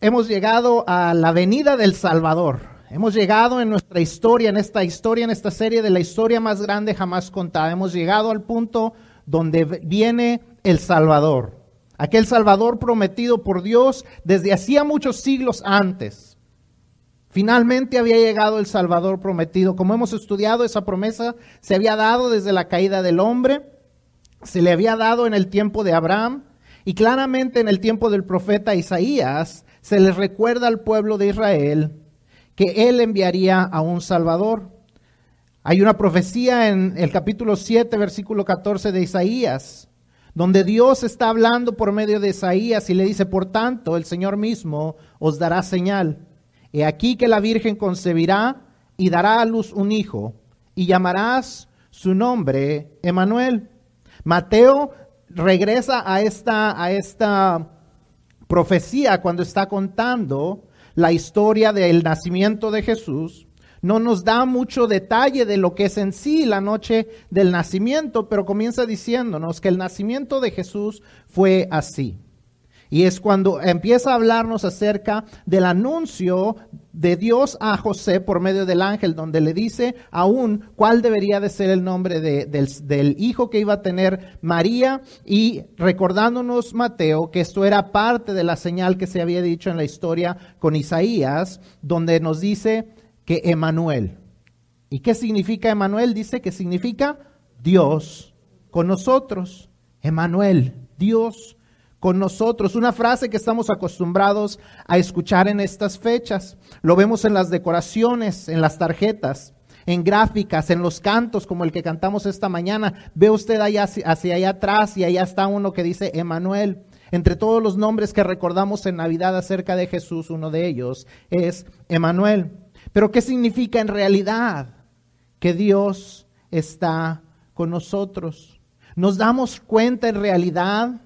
hemos llegado a la venida del Salvador. Hemos llegado en nuestra historia, en esta historia, en esta serie de la historia más grande jamás contada. Hemos llegado al punto donde viene el Salvador. Aquel Salvador prometido por Dios desde hacía muchos siglos antes. Finalmente había llegado el Salvador prometido. Como hemos estudiado, esa promesa se había dado desde la caída del hombre, se le había dado en el tiempo de Abraham y claramente en el tiempo del profeta Isaías se les recuerda al pueblo de Israel que él enviaría a un Salvador. Hay una profecía en el capítulo 7, versículo 14 de Isaías, donde Dios está hablando por medio de Isaías y le dice, por tanto, el Señor mismo os dará señal. He aquí que la Virgen concebirá y dará a luz un hijo, y llamarás su nombre Emanuel. Mateo regresa a esta, a esta profecía cuando está contando la historia del nacimiento de Jesús. No nos da mucho detalle de lo que es en sí la noche del nacimiento, pero comienza diciéndonos que el nacimiento de Jesús fue así. Y es cuando empieza a hablarnos acerca del anuncio de Dios a José por medio del ángel, donde le dice aún cuál debería de ser el nombre del, hijo que iba a tener María y recordándonos Mateo que esto era parte de la señal que se había dicho en la historia con Isaías, donde nos dice que Emanuel. ¿Y qué significa Emanuel? Dice que significa Dios con nosotros. Emanuel, Dios con nosotros. Una frase que estamos acostumbrados a escuchar en estas fechas. Lo vemos en las decoraciones, en las tarjetas, en gráficas, en los cantos como el que cantamos esta mañana. Ve usted allá hacia allá atrás y allá está uno que dice Emanuel. Entre todos los nombres que recordamos en Navidad acerca de Jesús, uno de ellos es Emanuel. Pero ¿qué significa en realidad que Dios está con nosotros? ¿Nos damos cuenta en realidad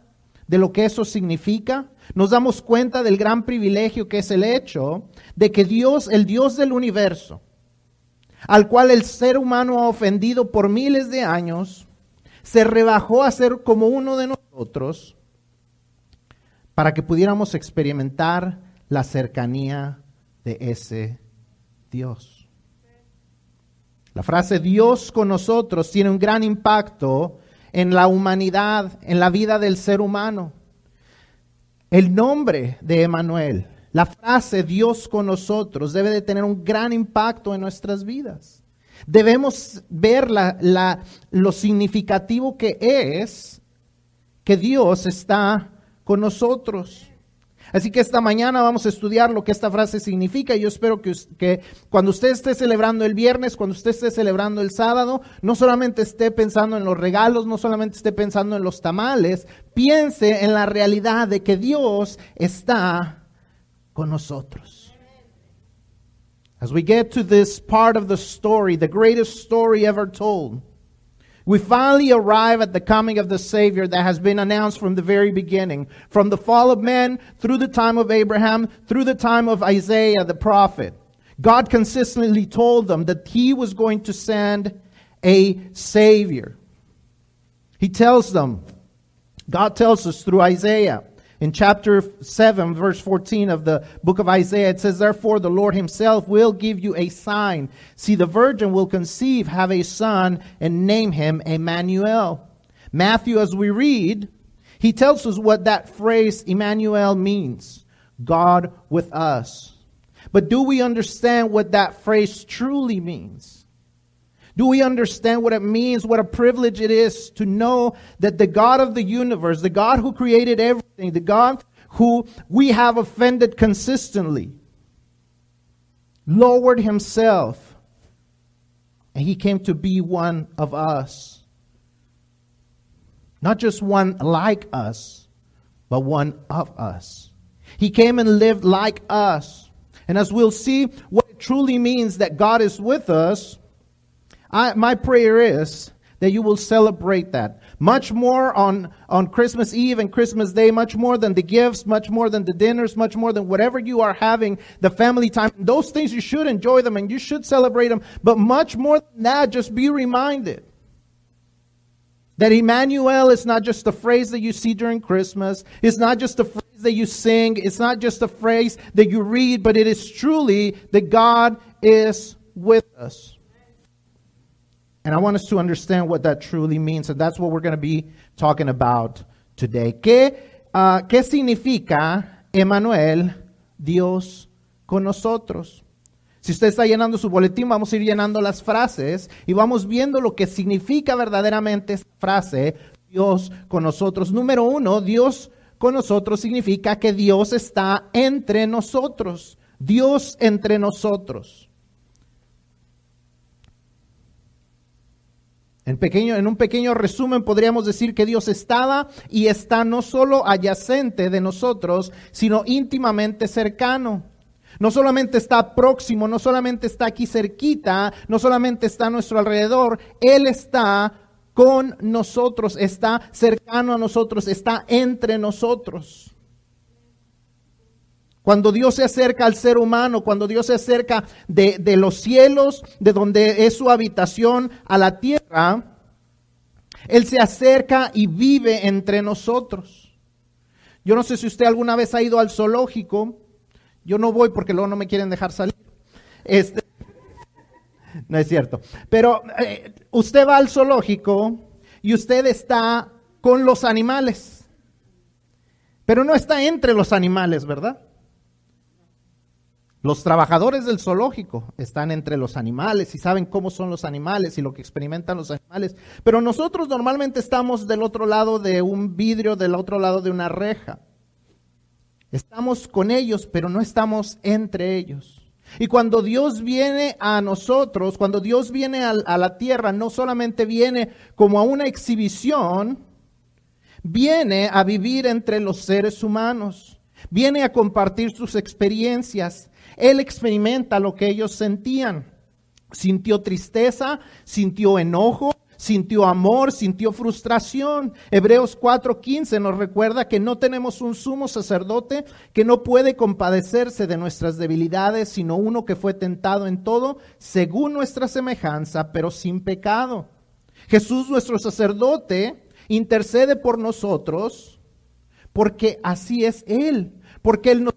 de lo que eso significa, nos damos cuenta del gran privilegio que es el hecho de que Dios, el Dios del universo, al cual el ser humano ha ofendido por miles de años, se rebajó a ser como uno de nosotros para que pudiéramos experimentar la cercanía de ese Dios. La frase Dios con nosotros tiene un gran impacto en la humanidad, en la vida del ser humano. El nombre de Emanuel, la frase Dios con nosotros debe de tener un gran impacto en nuestras vidas. Debemos ver la, lo significativo que es que Dios está con nosotros. Así que esta mañana vamos a estudiar lo que esta frase significa. Yo espero que, que, cuando usted esté celebrando el viernes, cuando usted esté celebrando el sábado, no solamente esté pensando en los regalos, no solamente esté pensando en los tamales, piense en la realidad de que Dios está con nosotros. As we get to this part of the story, the greatest story ever told, we finally arrive at the coming of the Savior that has been announced from the very beginning. From the fall of man, through the time of Abraham, through the time of Isaiah the prophet. God consistently told them that He was going to send a Savior. He tells them, God tells us through Isaiah, in chapter 7, verse 14 of the book of Isaiah, it says, Therefore the Lord himself will give you a sign. See, the virgin will conceive, have a son, and name him Emmanuel. Matthew, as we read, he tells us what that phrase Emmanuel means God with us. But do we understand what that phrase truly means? Do we understand what it means, what a privilege it is to know that the God of the universe, the God who created everything, the God who we have offended consistently, lowered himself and he came to be one of us. Not just one like us, but one of us. He came and lived like us. And as we'll see, what it truly means that God is with us I, my prayer is that you will celebrate that. Much more on, on Christmas Eve and Christmas Day, much more than the gifts, much more than the dinners, much more than whatever you are having, the family time. Those things you should enjoy them and you should celebrate them. But much more than that, just be reminded that Emmanuel is not just a phrase that you see during Christmas. It's not just a phrase that you sing. It's not just a phrase that you read, but it is truly that God is with us. And I want us to understand what that truly means. And that's what we're going to be talking about today. ¿Qué, uh, ¿Qué significa Emmanuel, Dios con nosotros? Si usted está llenando su boletín, vamos a ir llenando las frases y vamos viendo lo que significa verdaderamente esta frase, Dios con nosotros. Número uno, Dios con nosotros significa que Dios está entre nosotros. Dios entre nosotros. En, pequeño, en un pequeño resumen podríamos decir que Dios estaba y está no solo adyacente de nosotros, sino íntimamente cercano. No solamente está próximo, no solamente está aquí cerquita, no solamente está a nuestro alrededor, Él está con nosotros, está cercano a nosotros, está entre nosotros. Cuando Dios se acerca al ser humano, cuando Dios se acerca de, de, los cielos, de donde es su habitación, a la tierra, Él se acerca y vive entre nosotros. Yo no sé si usted alguna vez ha ido al zoológico. Yo no voy porque luego no me quieren dejar salir. Este, no es cierto. Pero eh, usted va al zoológico y usted está con los animales. Pero no está entre los animales, ¿verdad? Los trabajadores del zoológico están entre los animales y saben cómo son los animales y lo que experimentan los animales. Pero nosotros normalmente estamos del otro lado de un vidrio, del otro lado de una reja. Estamos con ellos, pero no estamos entre ellos. Y cuando Dios viene a nosotros, cuando Dios viene a, la tierra, no solamente viene como a una exhibición, viene a vivir entre los seres humanos, viene a compartir sus experiencias, él experimenta lo que ellos sentían. Sintió tristeza, sintió enojo, sintió amor, sintió frustración. Hebreos 4:15 nos recuerda que no tenemos un sumo sacerdote que no puede compadecerse de nuestras debilidades, sino uno que fue tentado en todo según nuestra semejanza, pero sin pecado. Jesús nuestro sacerdote intercede por nosotros porque así es Él, porque Él nos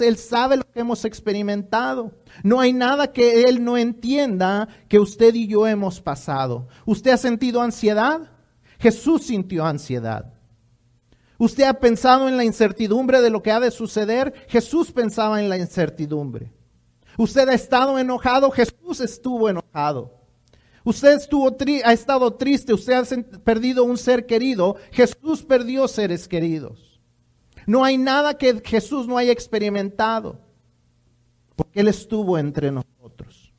Él sabe lo que hemos experimentado. No hay nada que Él no entienda que usted y yo hemos pasado. ¿Usted ha sentido ansiedad? Jesús sintió ansiedad. ¿Usted ha pensado en la incertidumbre de lo que ha de suceder? Jesús pensaba en la incertidumbre. ¿Usted ha estado enojado? Jesús estuvo enojado. Usted estuvo ha estado triste, usted ha perdido un ser querido, Jesús perdió seres queridos. No hay nada que Jesús no haya experimentado, porque Él estuvo entre nosotros.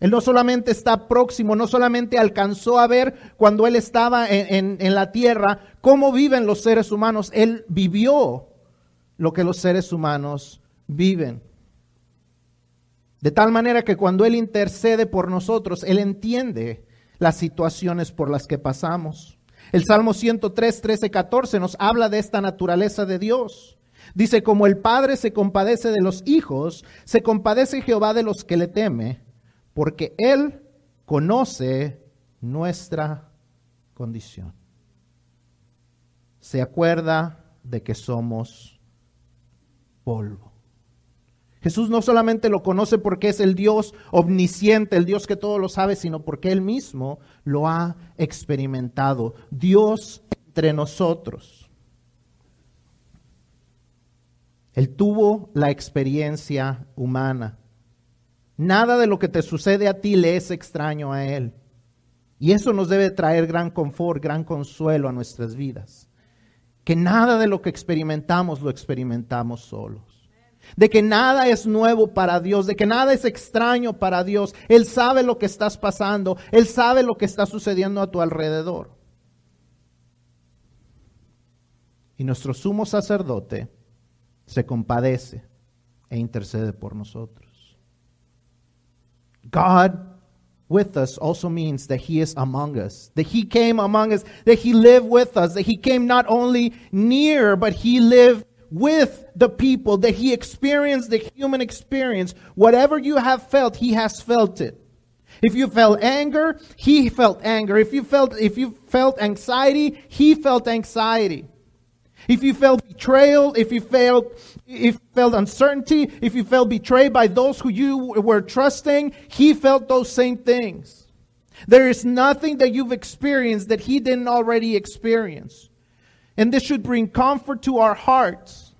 Él no solamente está próximo, no solamente alcanzó a ver cuando Él estaba en, en, la tierra cómo viven los seres humanos, Él vivió lo que los seres humanos viven. De tal manera que cuando Él intercede por nosotros, Él entiende las situaciones por las que pasamos. El Salmo 103, 13, 14 nos habla de esta naturaleza de Dios. Dice, como el Padre se compadece de los hijos, se compadece Jehová de los que le teme, porque Él conoce nuestra condición. Se acuerda de que somos polvo. Jesús no solamente lo conoce porque es el Dios omnisciente, el Dios que todo lo sabe, sino porque Él mismo lo ha experimentado. Dios entre nosotros. Él tuvo la experiencia humana. Nada de lo que te sucede a ti le es extraño a Él. Y eso nos debe traer gran confort, gran consuelo a nuestras vidas. Que nada de lo que experimentamos lo experimentamos solos de que nada es nuevo para Dios, de que nada es extraño para Dios. Él sabe lo que estás pasando, Él sabe lo que está sucediendo a tu alrededor. Y nuestro sumo sacerdote se compadece e intercede por nosotros. God with us also means that He is among us, that He came among us, that He lived with us, that He came not only near, but He lived with the people, that he experienced the human experience. Whatever you have felt, he has felt it. If you felt anger, he felt anger. If you felt, if you felt anxiety, he felt anxiety. If you felt betrayal, if you felt, if you felt uncertainty, if you felt betrayed by those who you were trusting, he felt those same things. There is nothing that you've experienced that he didn't already experience. And this should bring comfort to our hearts.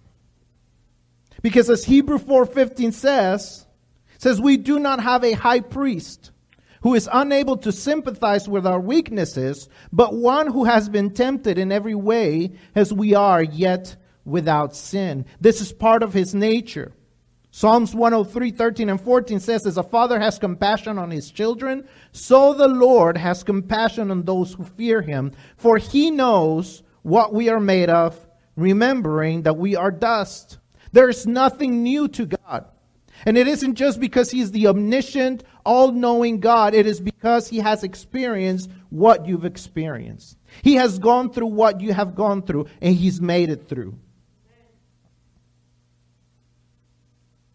Because as Hebrew 4:15 says, says we do not have a high priest who is unable to sympathize with our weaknesses, but one who has been tempted in every way as we are, yet without sin. This is part of his nature. Psalms 103, 13 and 14 says, As a father has compassion on his children, so the Lord has compassion on those who fear him. For he knows what we are made of, remembering that we are dust. There is nothing new to God. And it isn't just because he's the omniscient, all knowing God, it is because he has experienced what you've experienced. He has gone through what you have gone through, and he's made it through.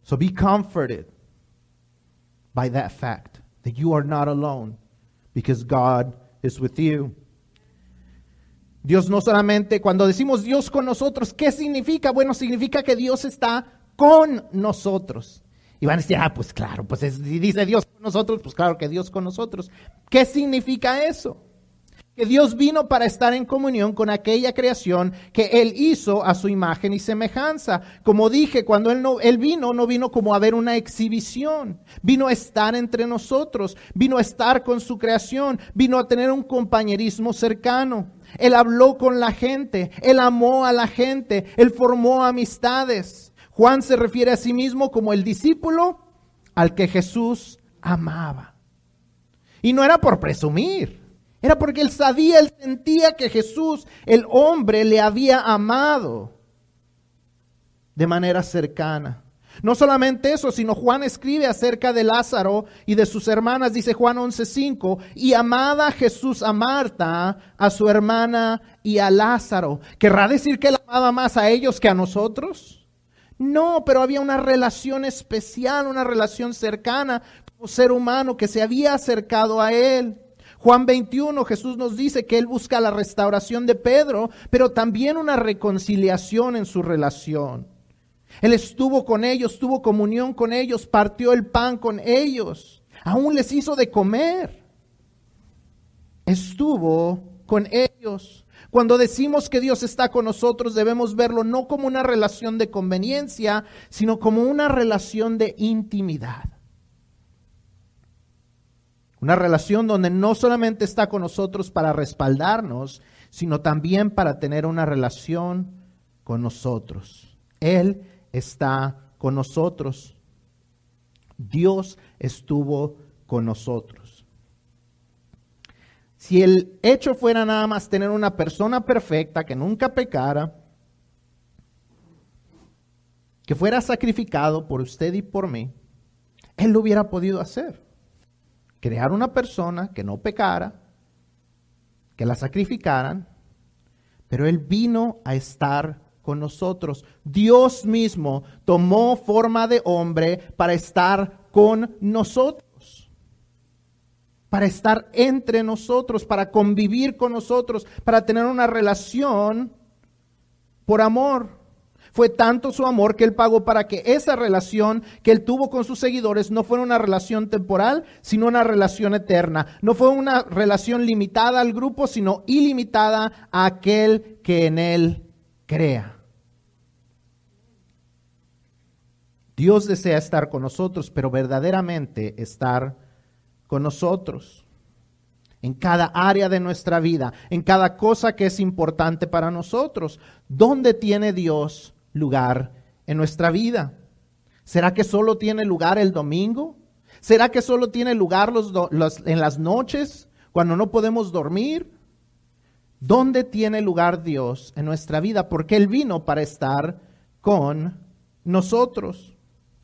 So be comforted by that fact that you are not alone because God is with you. Dios no solamente, cuando decimos Dios con nosotros, ¿qué significa? Bueno, significa que Dios está con nosotros. Y van a decir, ah, pues claro, pues si dice Dios con nosotros, pues claro que Dios con nosotros. ¿Qué significa eso? Que Dios vino para estar en comunión con aquella creación que Él hizo a su imagen y semejanza. Como dije, cuando Él, no, él vino, no vino como a ver una exhibición, vino a estar entre nosotros, vino a estar con su creación, vino a tener un compañerismo cercano. Él habló con la gente, Él amó a la gente, Él formó amistades. Juan se refiere a sí mismo como el discípulo al que Jesús amaba. Y no era por presumir, era porque él sabía, él sentía que Jesús, el hombre, le había amado de manera cercana. No solamente eso, sino Juan escribe acerca de Lázaro y de sus hermanas, dice Juan 11:5, y amaba Jesús a Marta, a su hermana y a Lázaro. ¿Querrá decir que él amaba más a ellos que a nosotros? No, pero había una relación especial, una relación cercana como ser humano que se había acercado a él. Juan 21, Jesús nos dice que él busca la restauración de Pedro, pero también una reconciliación en su relación. Él estuvo con ellos, tuvo comunión con ellos, partió el pan con ellos, aún les hizo de comer. Estuvo con ellos. Cuando decimos que Dios está con nosotros, debemos verlo no como una relación de conveniencia, sino como una relación de intimidad. Una relación donde no solamente está con nosotros para respaldarnos, sino también para tener una relación con nosotros. Él está con nosotros. Dios estuvo con nosotros. Si el hecho fuera nada más tener una persona perfecta que nunca pecara, que fuera sacrificado por usted y por mí, Él lo hubiera podido hacer. Crear una persona que no pecara, que la sacrificaran, pero Él vino a estar con nosotros. Dios mismo tomó forma de hombre para estar con nosotros para estar entre nosotros, para convivir con nosotros, para tener una relación por amor. Fue tanto su amor que él pagó para que esa relación que él tuvo con sus seguidores no fuera una relación temporal, sino una relación eterna. No fue una relación limitada al grupo, sino ilimitada a aquel que en él crea. Dios desea estar con nosotros, pero verdaderamente estar con nosotros, en cada área de nuestra vida, en cada cosa que es importante para nosotros. ¿Dónde tiene Dios lugar en nuestra vida? ¿Será que solo tiene lugar el domingo? ¿Será que solo tiene lugar los, en las noches cuando no podemos dormir? ¿Dónde tiene lugar Dios en nuestra vida? Porque Él vino para estar con nosotros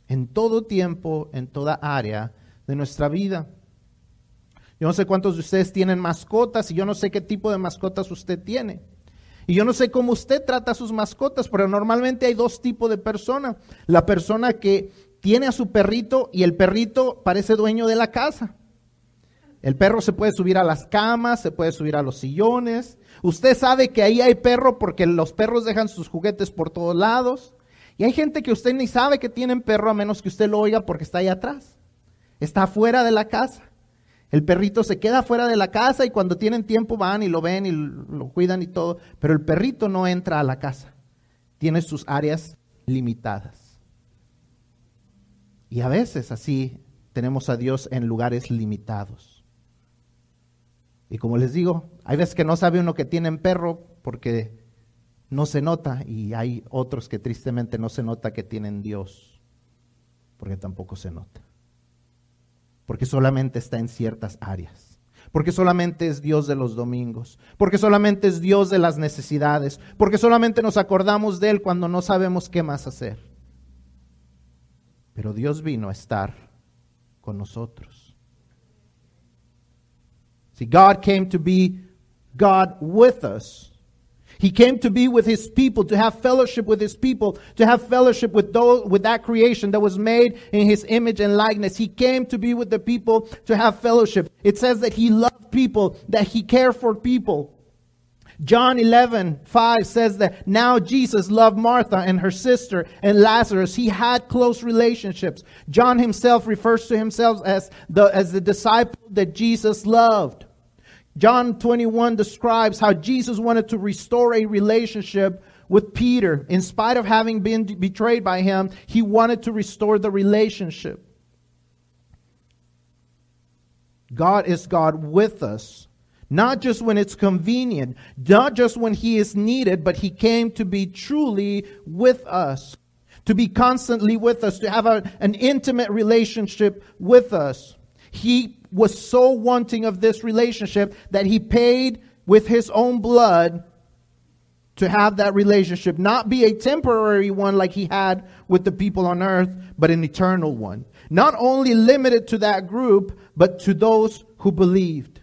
en todo tiempo, en toda área de nuestra vida. Yo no sé cuántos de ustedes tienen mascotas y yo no sé qué tipo de mascotas usted tiene. Y yo no sé cómo usted trata a sus mascotas, pero normalmente hay dos tipos de personas. La persona que tiene a su perrito y el perrito parece dueño de la casa. El perro se puede subir a las camas, se puede subir a los sillones. Usted sabe que ahí hay perro porque los perros dejan sus juguetes por todos lados. Y hay gente que usted ni sabe que tienen perro a menos que usted lo oiga porque está ahí atrás. Está afuera de la casa. El perrito se queda fuera de la casa y cuando tienen tiempo van y lo ven y lo cuidan y todo, pero el perrito no entra a la casa. Tiene sus áreas limitadas. Y a veces así tenemos a Dios en lugares limitados. Y como les digo, hay veces que no sabe uno que tienen perro porque no se nota y hay otros que tristemente no se nota que tienen Dios porque tampoco se nota porque solamente está en ciertas áreas, porque solamente es Dios de los domingos, porque solamente es Dios de las necesidades, porque solamente nos acordamos de Él cuando no sabemos qué más hacer. Pero Dios vino a estar con nosotros. See, God came to be God with us. He came to be with his people, to have fellowship with his people, to have fellowship with those, with that creation that was made in his image and likeness. He came to be with the people to have fellowship. It says that he loved people, that he cared for people. John 11, 5 says that now Jesus loved Martha and her sister and Lazarus. He had close relationships. John himself refers to himself as the, as the disciple that Jesus loved. John 21 describes how Jesus wanted to restore a relationship with Peter. In spite of having been betrayed by him, he wanted to restore the relationship. God is God with us, not just when it's convenient, not just when he is needed, but he came to be truly with us, to be constantly with us, to have a, an intimate relationship with us. He was so wanting of this relationship that he paid with his own blood to have that relationship not be a temporary one like he had with the people on earth, but an eternal one. Not only limited to that group, but to those who believed.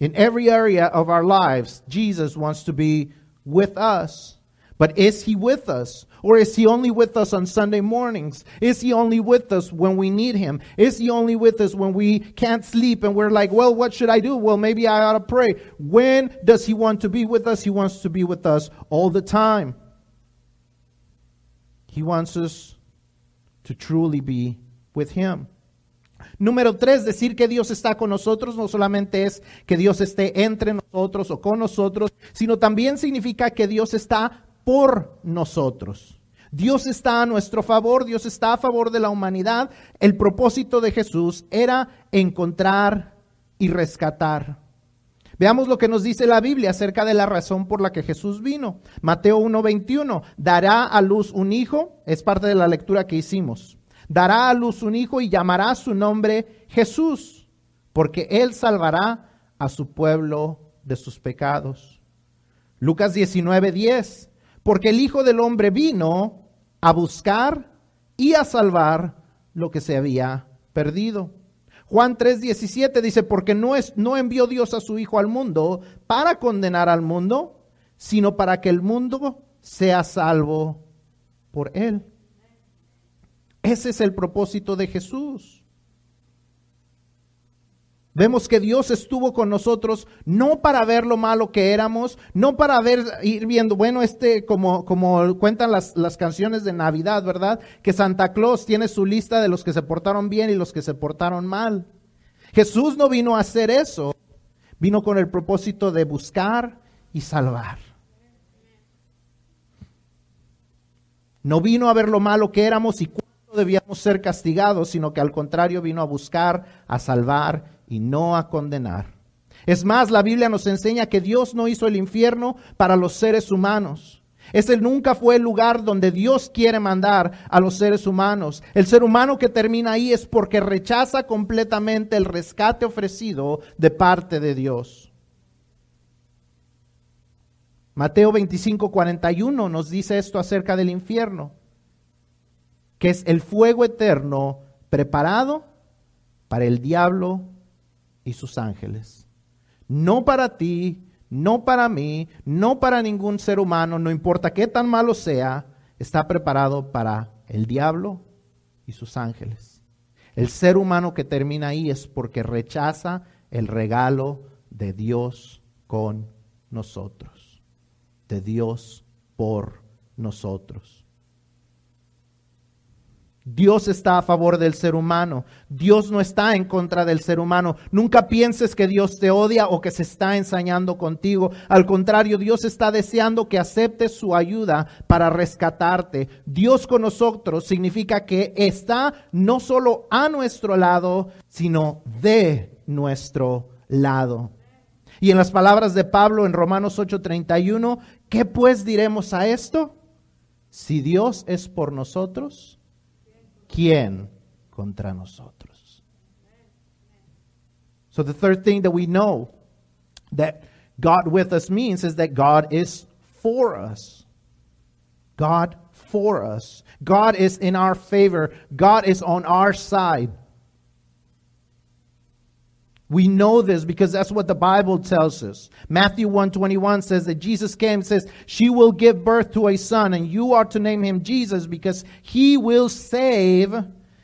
In every area of our lives, Jesus wants to be with us. But is he with us? Or is he only with us on Sunday mornings? Is he only with us when we need him? Is he only with us when we can't sleep and we're like, well, what should I do? Well, maybe I ought to pray. When does he want to be with us? He wants to be with us all the time. He wants us to truly be with him. Número tres, decir que Dios está con nosotros no solamente es que Dios esté entre nosotros o con nosotros, sino también significa que Dios está por nosotros. Dios está a nuestro favor, Dios está a favor de la humanidad. El propósito de Jesús era encontrar y rescatar. Veamos lo que nos dice la Biblia acerca de la razón por la que Jesús vino. Mateo 1:21, dará a luz un hijo, es parte de la lectura que hicimos. Dará a luz un hijo y llamará su nombre Jesús, porque él salvará a su pueblo de sus pecados. Lucas 19:10, porque el Hijo del Hombre vino a buscar y a salvar lo que se había perdido. Juan 3:17 dice, porque no, es, no envió Dios a su Hijo al mundo para condenar al mundo, sino para que el mundo sea salvo por él. Ese es el propósito de Jesús. Vemos que Dios estuvo con nosotros no para ver lo malo que éramos, no para ver, ir viendo, bueno, este, como, como cuentan las, las canciones de Navidad, ¿verdad? Que Santa Claus tiene su lista de los que se portaron bien y los que se portaron mal. Jesús no vino a hacer eso, vino con el propósito de buscar y salvar. No vino a ver lo malo que éramos y cuándo debíamos ser castigados, sino que al contrario vino a buscar, a salvar y no a condenar. Es más, la Biblia nos enseña que Dios no hizo el infierno para los seres humanos. Ese nunca fue el lugar donde Dios quiere mandar a los seres humanos. El ser humano que termina ahí es porque rechaza completamente el rescate ofrecido de parte de Dios. Mateo 25, 41 nos dice esto acerca del infierno, que es el fuego eterno preparado para el diablo y sus ángeles. No para ti, no para mí, no para ningún ser humano, no importa qué tan malo sea, está preparado para el diablo y sus ángeles. El ser humano que termina ahí es porque rechaza el regalo de Dios con nosotros, de Dios por nosotros. Dios está a favor del ser humano. Dios no está en contra del ser humano. Nunca pienses que Dios te odia o que se está ensañando contigo. Al contrario, Dios está deseando que aceptes su ayuda para rescatarte. Dios con nosotros significa que está no solo a nuestro lado, sino de nuestro lado. Y en las palabras de Pablo en Romanos 8:31, ¿qué pues diremos a esto? Si Dios es por nosotros, ¿quién contra nosotros? So the third thing that we know that God with us means is that God is for us. God for us. God is in our favor. God is on our side. We know this because that's what the Bible tells us. Matthew 121 says that Jesus came says, "She will give birth to a son and you are to name him Jesus because he will save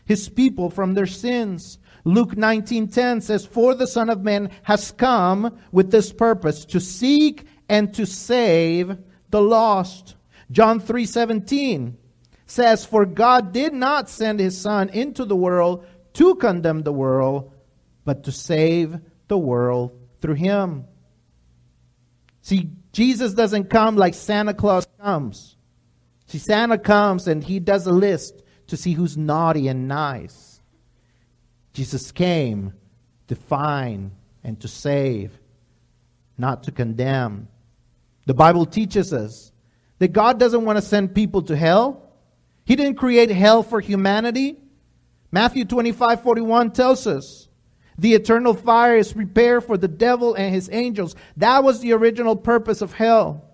his people from their sins." Luke 19:10 says, "For the son of man has come with this purpose to seek and to save the lost." John 3:17 says, "For God did not send his son into the world to condemn the world, but to save the world through him. See, Jesus doesn't come like Santa Claus comes. See, Santa comes and he does a list to see who's naughty and nice. Jesus came to find and to save, not to condemn. The Bible teaches us that God doesn't want to send people to hell. He didn't create hell for humanity. Matthew 25 41 tells us the eternal fire is prepared for the devil and his angels. That was the original purpose of hell.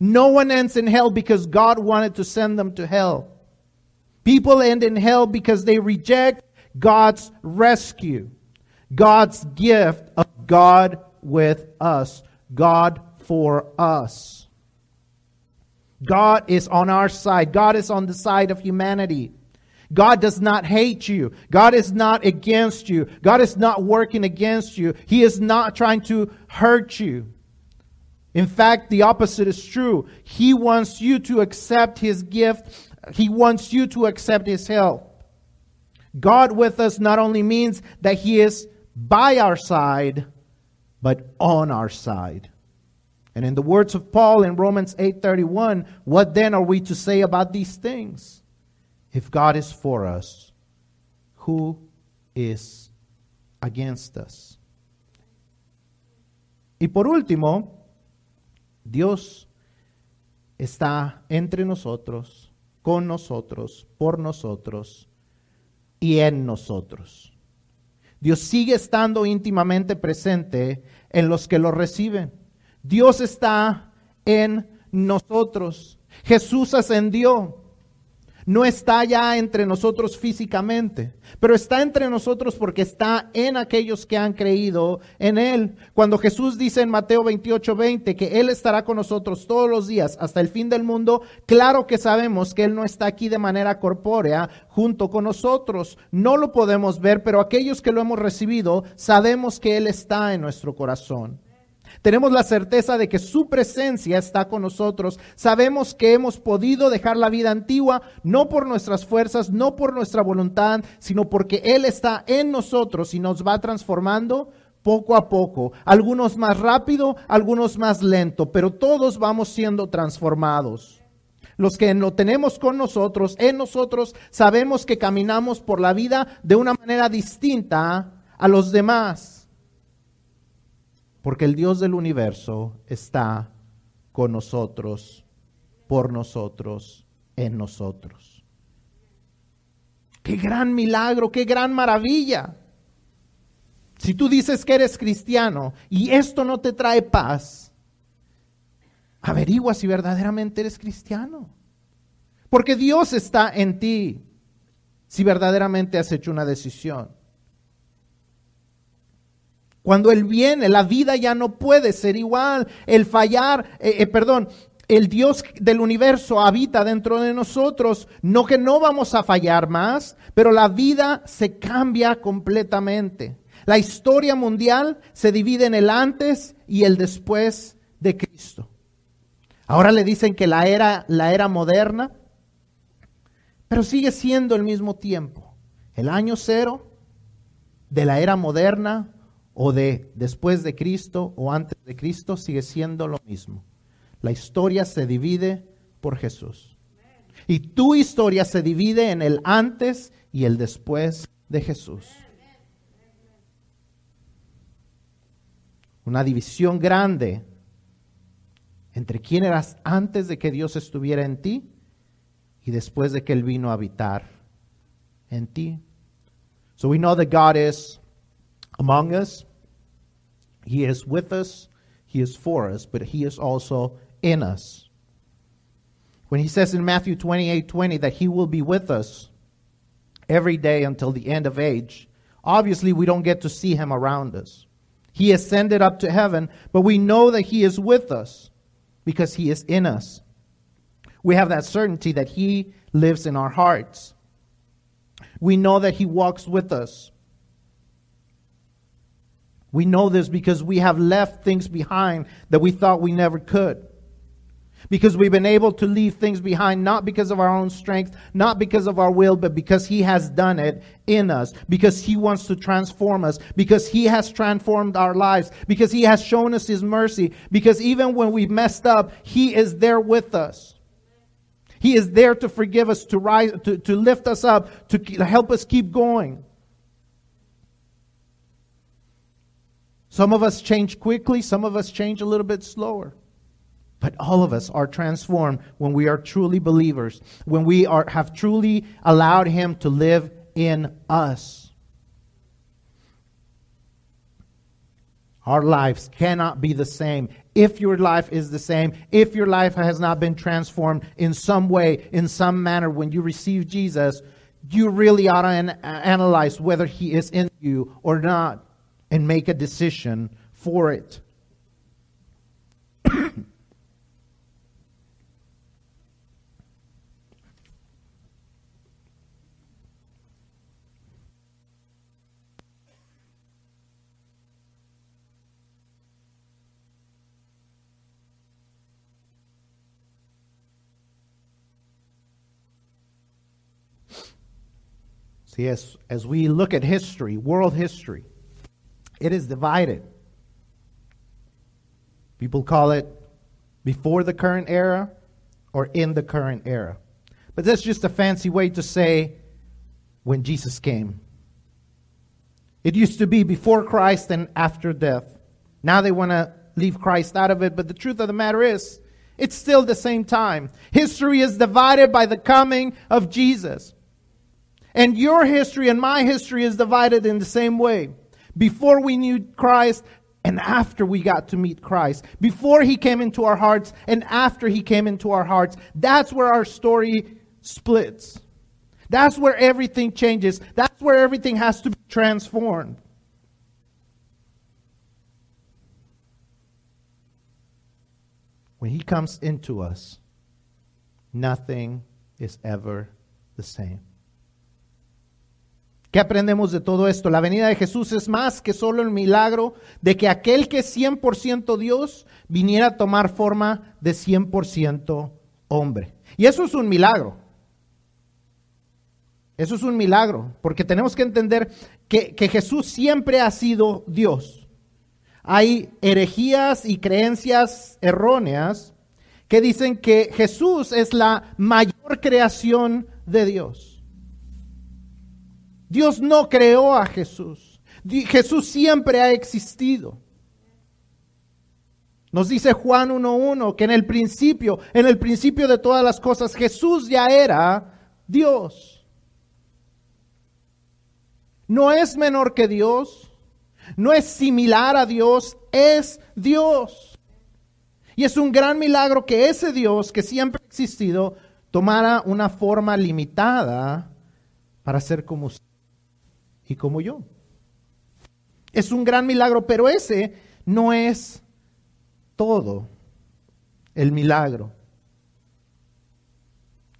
No one ends in hell because God wanted to send them to hell. People end in hell because they reject God's rescue, God's gift of God with us, God for us. God is on our side. God is on the side of humanity. God does not hate you. God is not against you. God is not working against you. He is not trying to hurt you. In fact, the opposite is true. He wants you to accept His gift. He wants you to accept His help. God with us not only means that He is by our side, but on our side. And in the words of Paul in Romans 8:31, what then are we to say about these things? If God is for us, who is against us? Y por último, Dios está entre nosotros, con nosotros, por nosotros y en nosotros. Dios sigue estando íntimamente presente en los que lo reciben. Dios está en nosotros. Jesús ascendió no está ya entre nosotros físicamente, pero está entre nosotros porque está en aquellos que han creído en Él. Cuando Jesús dice en Mateo 28, 20 que Él estará con nosotros todos los días hasta el fin del mundo, claro que sabemos que Él no está aquí de manera corpórea junto con nosotros. No lo podemos ver, pero aquellos que lo hemos recibido sabemos que Él está en nuestro corazón. Tenemos la certeza de que su presencia está con nosotros. Sabemos que hemos podido dejar la vida antigua, no por nuestras fuerzas, no por nuestra voluntad, sino porque Él está en nosotros y nos va transformando poco a poco. Algunos más rápido, algunos más lento, pero todos vamos siendo transformados. Los que lo tenemos con nosotros, en nosotros, sabemos que caminamos por la vida de una manera distinta a los demás porque el Dios del universo está con nosotros, por nosotros, en nosotros. Qué gran milagro, qué gran maravilla. Si tú dices que eres cristiano y esto no te trae paz, averigua si verdaderamente eres cristiano. Porque Dios está en ti si verdaderamente has hecho una decisión. Cuando Él viene, la vida ya no puede ser igual. El fallar, eh, eh, perdón, el Dios del universo habita dentro de nosotros. No que no vamos a fallar más, pero la vida se cambia completamente. La historia mundial se divide en el antes y el después de Cristo. Ahora le dicen que la era, la era moderna, pero sigue siendo el mismo tiempo. El año cero de la era moderna o de después de Cristo o antes de Cristo sigue siendo lo mismo. La historia se divide por Jesús. Y tu historia se divide en el antes y el después de Jesús. Una división grande entre quién eras antes de que Dios estuviera en ti y después de que Él vino a habitar en ti. So we know that God is among us. He is with us. He is for us, but He is also in us. When He says in Matthew 28 20 that He will be with us every day until the end of age, obviously we don't get to see Him around us. He ascended up to heaven, but we know that He is with us because He is in us. We have that certainty that He lives in our hearts. We know that He walks with us. We know this because we have left things behind that we thought we never could. Because we've been able to leave things behind, not because of our own strength, not because of our will, but because He has done it in us. Because He wants to transform us. Because He has transformed our lives. Because He has shown us His mercy. Because even when we messed up, He is there with us. He is there to forgive us, to rise, to, to lift us up, to help us keep going. Some of us change quickly, some of us change a little bit slower. But all of us are transformed when we are truly believers, when we are, have truly allowed Him to live in us. Our lives cannot be the same. If your life is the same, if your life has not been transformed in some way, in some manner, when you receive Jesus, you really ought to an- analyze whether He is in you or not and make a decision for it. See, as, as we look at history, world history, it is divided. People call it before the current era or in the current era. But that's just a fancy way to say when Jesus came. It used to be before Christ and after death. Now they want to leave Christ out of it, but the truth of the matter is, it's still the same time. History is divided by the coming of Jesus. And your history and my history is divided in the same way. Before we knew Christ and after we got to meet Christ. Before he came into our hearts and after he came into our hearts. That's where our story splits. That's where everything changes. That's where everything has to be transformed. When he comes into us, nothing is ever the same. ¿Qué aprendemos de todo esto? La venida de Jesús es más que solo el milagro de que aquel que es 100% Dios viniera a tomar forma de 100% hombre. Y eso es un milagro. Eso es un milagro, porque tenemos que entender que, que Jesús siempre ha sido Dios. Hay herejías y creencias erróneas que dicen que Jesús es la mayor creación de Dios. Dios no creó a Jesús. Jesús siempre ha existido. Nos dice Juan 1.1 que en el principio, en el principio de todas las cosas, Jesús ya era Dios. No es menor que Dios, no es similar a Dios, es Dios. Y es un gran milagro que ese Dios que siempre ha existido tomara una forma limitada para ser como usted y como yo. Es un gran milagro, pero ese no es todo el milagro.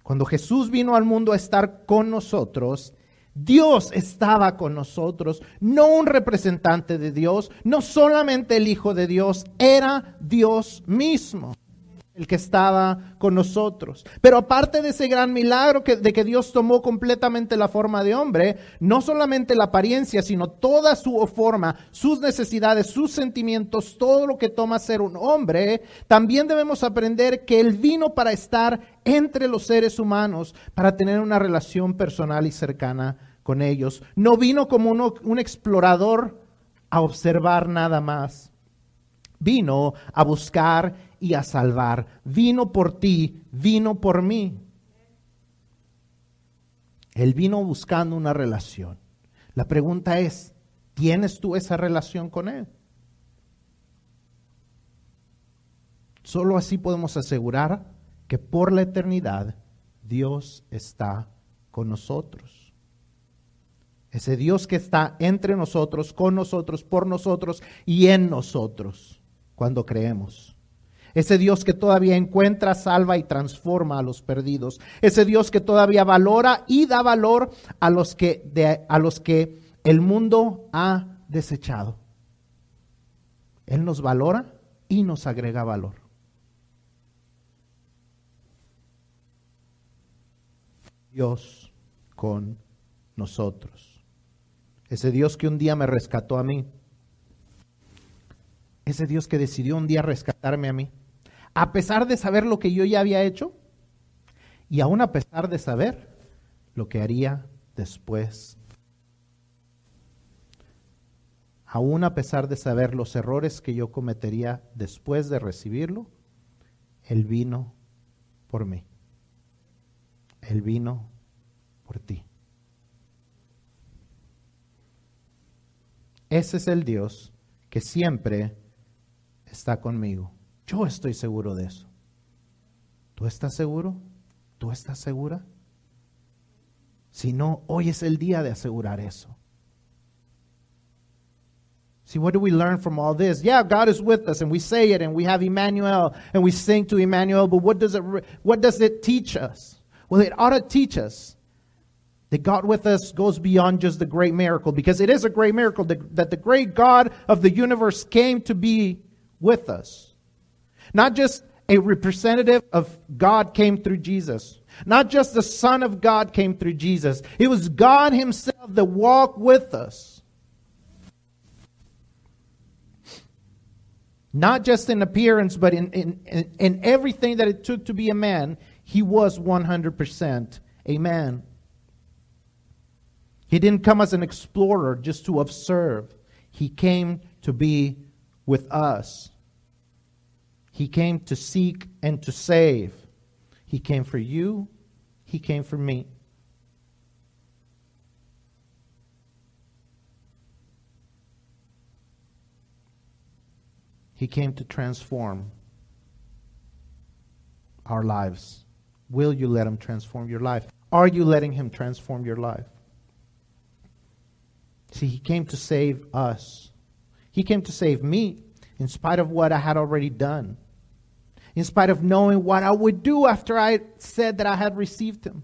Cuando Jesús vino al mundo a estar con nosotros, Dios estaba con nosotros, no un representante de Dios, no solamente el Hijo de Dios, era Dios mismo el que estaba con nosotros. Pero aparte de ese gran milagro que, de que Dios tomó completamente la forma de hombre, no solamente la apariencia, sino toda su forma, sus necesidades, sus sentimientos, todo lo que toma ser un hombre, también debemos aprender que Él vino para estar entre los seres humanos, para tener una relación personal y cercana con ellos. No vino como un explorador a observar nada más. Vino a buscar y a salvar. Vino por ti, vino por mí. Él vino buscando una relación. La pregunta es, ¿tienes tú esa relación con Él? Solo así podemos asegurar que por la eternidad Dios está con nosotros. Ese Dios que está entre nosotros, con nosotros, por nosotros y en nosotros cuando creemos. Ese Dios que todavía encuentra, salva y transforma a los perdidos. Ese Dios que todavía valora y da valor a los que, a los que el mundo ha desechado. Él nos valora y nos agrega valor. Dios con nosotros. Ese Dios que un día me rescató a mí. Ese Dios que decidió un día rescatarme a mí. A pesar de saber lo que yo ya había hecho y aún a pesar de saber lo que haría después. Aún a pesar de saber los errores que yo cometería después de recibirlo, Él vino por mí. Él vino por ti. Ese es el Dios que siempre está conmigo. Yo estoy seguro de eso. ¿Tú estás seguro? ¿Tú estás segura? Si no, hoy es el día de asegurar eso. See, what do we learn from all this? Yeah, God is with us, and we say it, and we have Emmanuel, and we sing to Emmanuel. But what does it what does it teach us? Well, it ought to teach us that God with us goes beyond just the great miracle, because it is a great miracle that, that the great God of the universe came to be with us. Not just a representative of God came through Jesus. Not just the Son of God came through Jesus. It was God Himself that walked with us. Not just in appearance, but in, in, in, in everything that it took to be a man, He was 100% a man. He didn't come as an explorer just to observe. He came to be with us. He came to seek and to save. He came for you. He came for me. He came to transform our lives. Will you let Him transform your life? Are you letting Him transform your life? See, he came to save us. He came to save me in spite of what I had already done, in spite of knowing what I would do after I said that I had received him,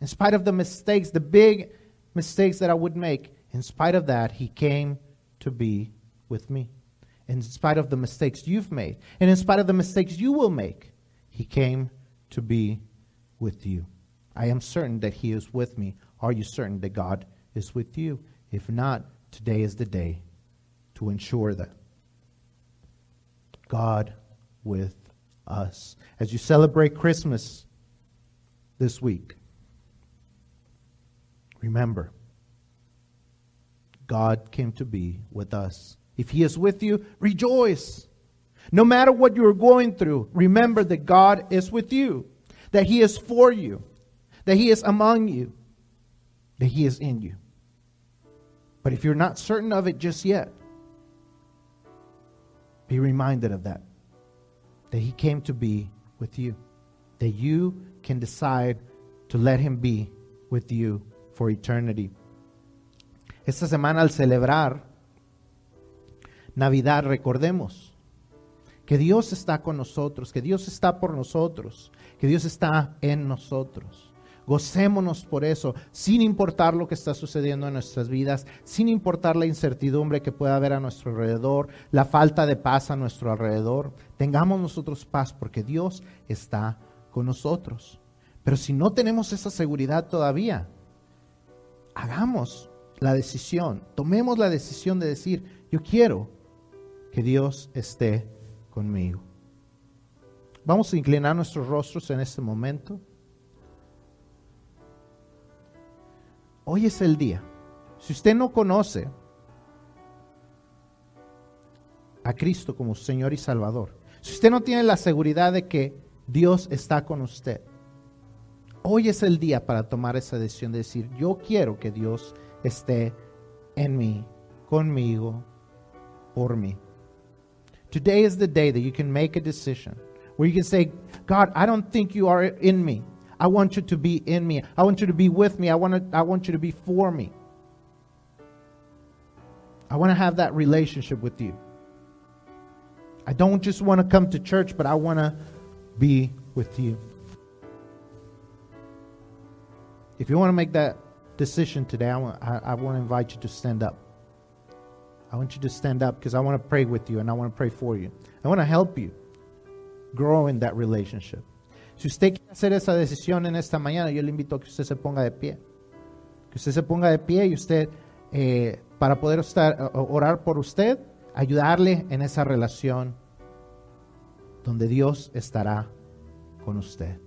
in spite of the mistakes, the big mistakes that I would make. In spite of that, he came to be with me. In spite of the mistakes you've made, and in spite of the mistakes you will make, he came to be with you. I am certain that he is with me. Are you certain that God is with you? If not, today is the day to ensure that. God with us. As you celebrate Christmas this week, remember, God came to be with us. If He is with you, rejoice. No matter what you're going through, remember that God is with you, that He is for you, that He is among you, that He is in you. But if you're not certain of it just yet, be reminded of that. That He came to be with you. That you can decide to let Him be with you for eternity. Esta semana al celebrar Navidad, recordemos que Dios está con nosotros, que Dios está por nosotros, que Dios está en nosotros. Gocémonos por eso, sin importar lo que está sucediendo en nuestras vidas, sin importar la incertidumbre que pueda haber a nuestro alrededor, la falta de paz a nuestro alrededor. Tengamos nosotros paz porque Dios está con nosotros. Pero si no tenemos esa seguridad todavía, hagamos la decisión, tomemos la decisión de decir, yo quiero que Dios esté conmigo. Vamos a inclinar nuestros rostros en este momento. Hoy es el día. Si usted no conoce a Cristo como Señor y Salvador, si usted no tiene la seguridad de que Dios está con usted, hoy es el día para tomar esa decisión de decir, yo quiero que Dios esté en mí, conmigo, por mí. Today is the day that you can make a decision where you can say, God, I don't think you are in me. I want you to be in me. I want you to be with me. I want, to, I want you to be for me. I want to have that relationship with you. I don't just want to come to church, but I want to be with you. If you want to make that decision today, I want, I, I want to invite you to stand up. I want you to stand up because I want to pray with you and I want to pray for you. I want to help you grow in that relationship. Si usted quiere hacer esa decisión en esta mañana, yo le invito a que usted se ponga de pie. Que usted se ponga de pie y usted, eh, para poder estar, orar por usted, ayudarle en esa relación donde Dios estará con usted.